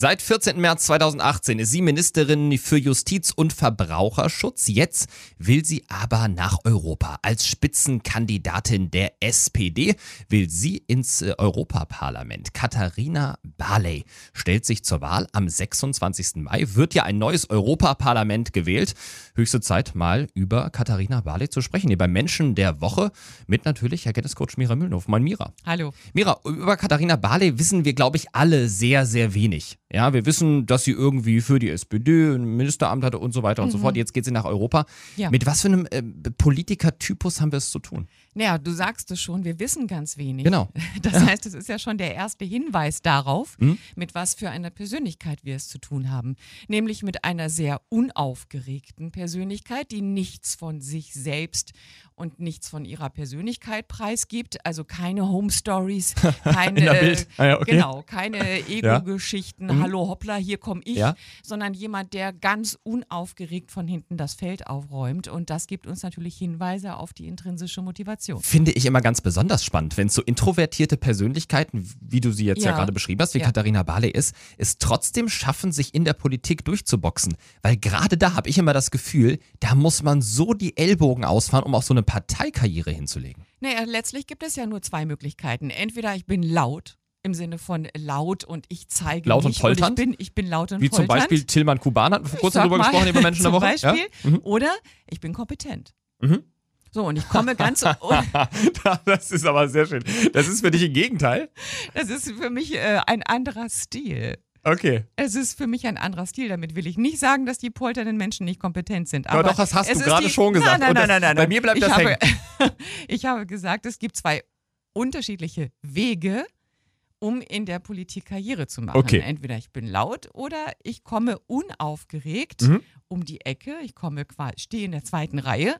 Seit 14. März 2018 ist sie Ministerin für Justiz und Verbraucherschutz. Jetzt will sie aber nach Europa. Als Spitzenkandidatin der SPD will sie ins äh, Europaparlament. Katharina Barley stellt sich zur Wahl am 26. Mai. Wird ja ein neues Europaparlament gewählt. Höchste Zeit, mal über Katharina Barley zu sprechen. Hier beim Menschen der Woche mit natürlich Erkenntniscoach Mira Mühlenhof. Mein Mira. Hallo. Mira, über Katharina Barley wissen wir, glaube ich, alle sehr, sehr wenig. Ja, wir wissen, dass sie irgendwie für die SPD ein Ministeramt hatte und so weiter und so fort. Jetzt geht sie nach Europa. Ja. Mit was für einem äh, Politikertypus haben wir es zu tun? Naja, du sagst es schon, wir wissen ganz wenig. Genau. Das heißt, es ist ja schon der erste Hinweis darauf, Mhm. mit was für einer Persönlichkeit wir es zu tun haben. Nämlich mit einer sehr unaufgeregten Persönlichkeit, die nichts von sich selbst und nichts von ihrer Persönlichkeit preisgibt. Also keine Home Stories, keine. Ah ja, okay. genau, keine Ego-Geschichten, hallo hoppla, hier komme ich, Ja. sondern jemand, der ganz unaufgeregt von hinten das Feld aufräumt. Und das gibt uns natürlich Hinweise auf die intrinsische Motivation. Finde ich immer ganz besonders spannend, wenn so introvertierte Persönlichkeiten, wie du sie jetzt ja, Ja. gerade beschrieben hast, wie Ja. Katharina Barley ist, es trotzdem schaffen, sich in der Politik durchzuboxen. Weil gerade da habe ich immer das Gefühl, da muss man so die Ellbogen ausfahren, um auch so eine Parteikarriere hinzulegen. Naja, letztlich gibt es ja nur zwei Möglichkeiten. Entweder ich bin laut, im Sinne von laut und ich zeige Laut und mich polternd? ich bin, ich bin laut und Wie zum polternd. Beispiel Tillmann Kuban hatten wir vor kurzem drüber mal, gesprochen, bei Menschen der zum Woche. Beispiel. Ja? Mhm. Oder ich bin kompetent. Mhm. So, und ich komme ganz, das ist aber sehr schön. Das ist für dich ein Gegenteil? das ist für mich äh, ein anderer Stil. Okay. Es ist für mich ein anderer Stil. Damit will ich nicht sagen, dass die polternden Menschen nicht kompetent sind. Aber Aber doch, das hast du gerade die- schon gesagt. Nein, Und nein, nein, nein, nein. bei mir bleibt ich das habe, ich habe gesagt, es gibt zwei unterschiedliche Wege, um in der Politik Karriere zu machen. Okay. Entweder ich bin laut oder ich komme unaufgeregt Mhm. um die Ecke. Ich komme quasi, stehe in der zweiten Reihe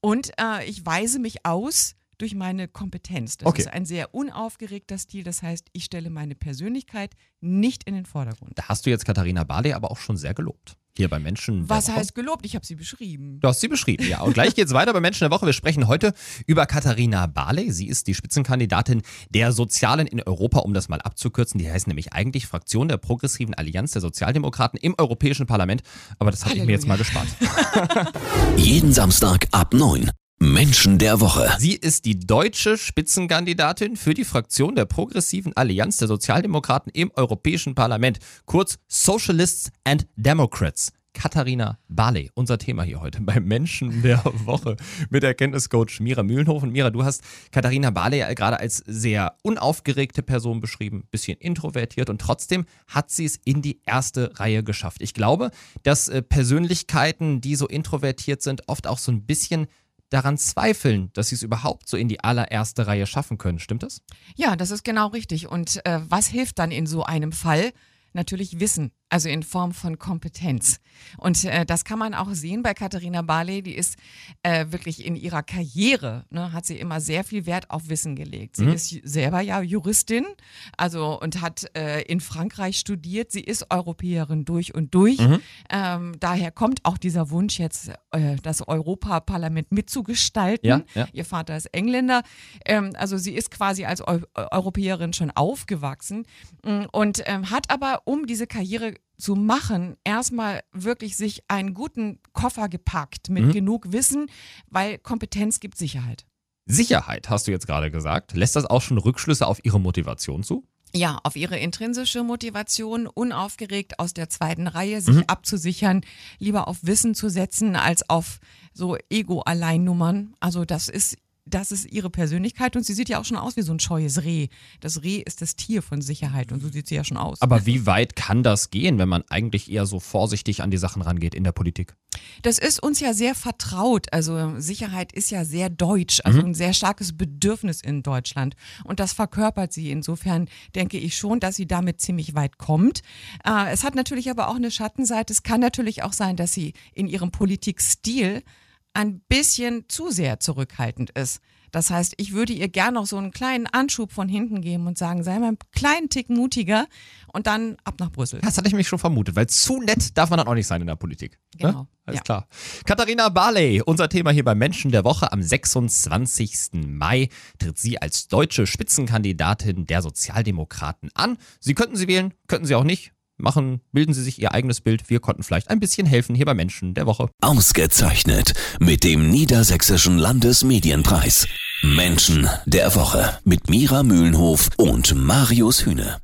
und äh, ich weise mich aus durch meine Kompetenz. Das Okay. ist ein sehr unaufgeregter Stil. Das heißt, ich stelle meine Persönlichkeit nicht in den Vordergrund. Da hast du jetzt Katharina Barley aber auch schon sehr gelobt. Hier bei Menschen. der Was Woche. heißt gelobt? Ich habe sie beschrieben. Du hast sie beschrieben, ja. Und gleich geht's weiter bei Menschen der Woche. Wir sprechen heute über Katharina Barley. Sie ist die Spitzenkandidatin der Sozialen in Europa, um das mal abzukürzen. Die heißt nämlich eigentlich Fraktion der Progressiven Allianz der Sozialdemokraten im Europäischen Parlament. Aber das habe ich mir jetzt mal gespart. Jeden Samstag ab 9. Menschen der Woche. Sie ist die deutsche Spitzenkandidatin für die Fraktion der Progressiven Allianz der Sozialdemokraten im Europäischen Parlament, kurz Socialists and Democrats. Katharina Barley, unser Thema hier heute beim Menschen der Woche mit Erkenntniscoach Mira Mühlenhofen. Mira, du hast Katharina Barley gerade als sehr unaufgeregte Person beschrieben, bisschen introvertiert und trotzdem hat sie es in die erste Reihe geschafft. Ich glaube, dass äh, Persönlichkeiten, die so introvertiert sind, oft auch so ein bisschen daran zweifeln, dass sie es überhaupt so in die allererste Reihe schaffen können. Stimmt das? Ja, das ist genau richtig. Und äh, was hilft dann in so einem Fall? Natürlich Wissen, also in Form von Kompetenz. Und äh, das kann man auch sehen bei Katharina Barley, die ist äh, wirklich in ihrer Karriere, ne, hat sie immer sehr viel Wert auf Wissen gelegt. Sie ist selber ja Juristin, also und hat äh, in Frankreich studiert. Sie ist Europäerin durch und durch. Ähm, daher kommt auch dieser Wunsch jetzt, äh, das Europaparlament mitzugestalten. Ja, ja. Ihr Vater ist Engländer. Ähm, also sie ist quasi als Eu Europäerin schon aufgewachsen mm, und ähm, hat aber, um diese Karriere zu machen, erstmal wirklich sich einen guten Koffer gepackt mit Mhm. genug Wissen, weil Kompetenz gibt Sicherheit. Sicherheit, hast du jetzt gerade gesagt. Lässt das auch schon Rückschlüsse auf ihre Motivation zu? Ja, auf ihre intrinsische Motivation, unaufgeregt aus der zweiten Reihe sich abzusichern, lieber auf Wissen zu setzen als auf so Ego-Alleinnummern. Also das ist das ist ihre Persönlichkeit und sie sieht ja auch schon aus wie so ein scheues Reh. Das Reh ist das Tier von Sicherheit und so sieht sie ja schon aus. Aber wie weit kann das gehen, wenn man eigentlich eher so vorsichtig an die Sachen rangeht in der Politik? Das ist uns ja sehr vertraut. Also Sicherheit ist ja sehr deutsch, also ein sehr starkes Bedürfnis in Deutschland. Und das verkörpert sie. Insofern denke ich schon, dass sie damit ziemlich weit kommt. Äh, es hat natürlich aber auch eine Schattenseite. Es kann natürlich auch sein, dass sie in ihrem Politikstil ein bisschen zu sehr zurückhaltend ist. Das heißt, ich würde ihr gern noch so einen kleinen Anschub von hinten geben und sagen, sei mal einen kleinen Tick mutiger und dann ab nach Brüssel. Das hatte ich mich schon vermutet, weil zu nett darf man dann auch nicht sein in der Politik. Ne? Genau, Alles ja. klar. Katharina Barley, unser Thema hier beim Menschen der Woche. Am 26. Mai tritt sie als deutsche Spitzenkandidatin der Sozialdemokraten an. Sie könnten sie wählen, könnten sie auch nicht. Machen, bilden Sie sich Ihr eigenes Bild. Wir konnten vielleicht ein bisschen helfen hier bei Menschen der Woche. Ausgezeichnet mit dem Niedersächsischen Landesmedienpreis. Menschen der Woche mit Mira Mühlenhof und Marius Hühne.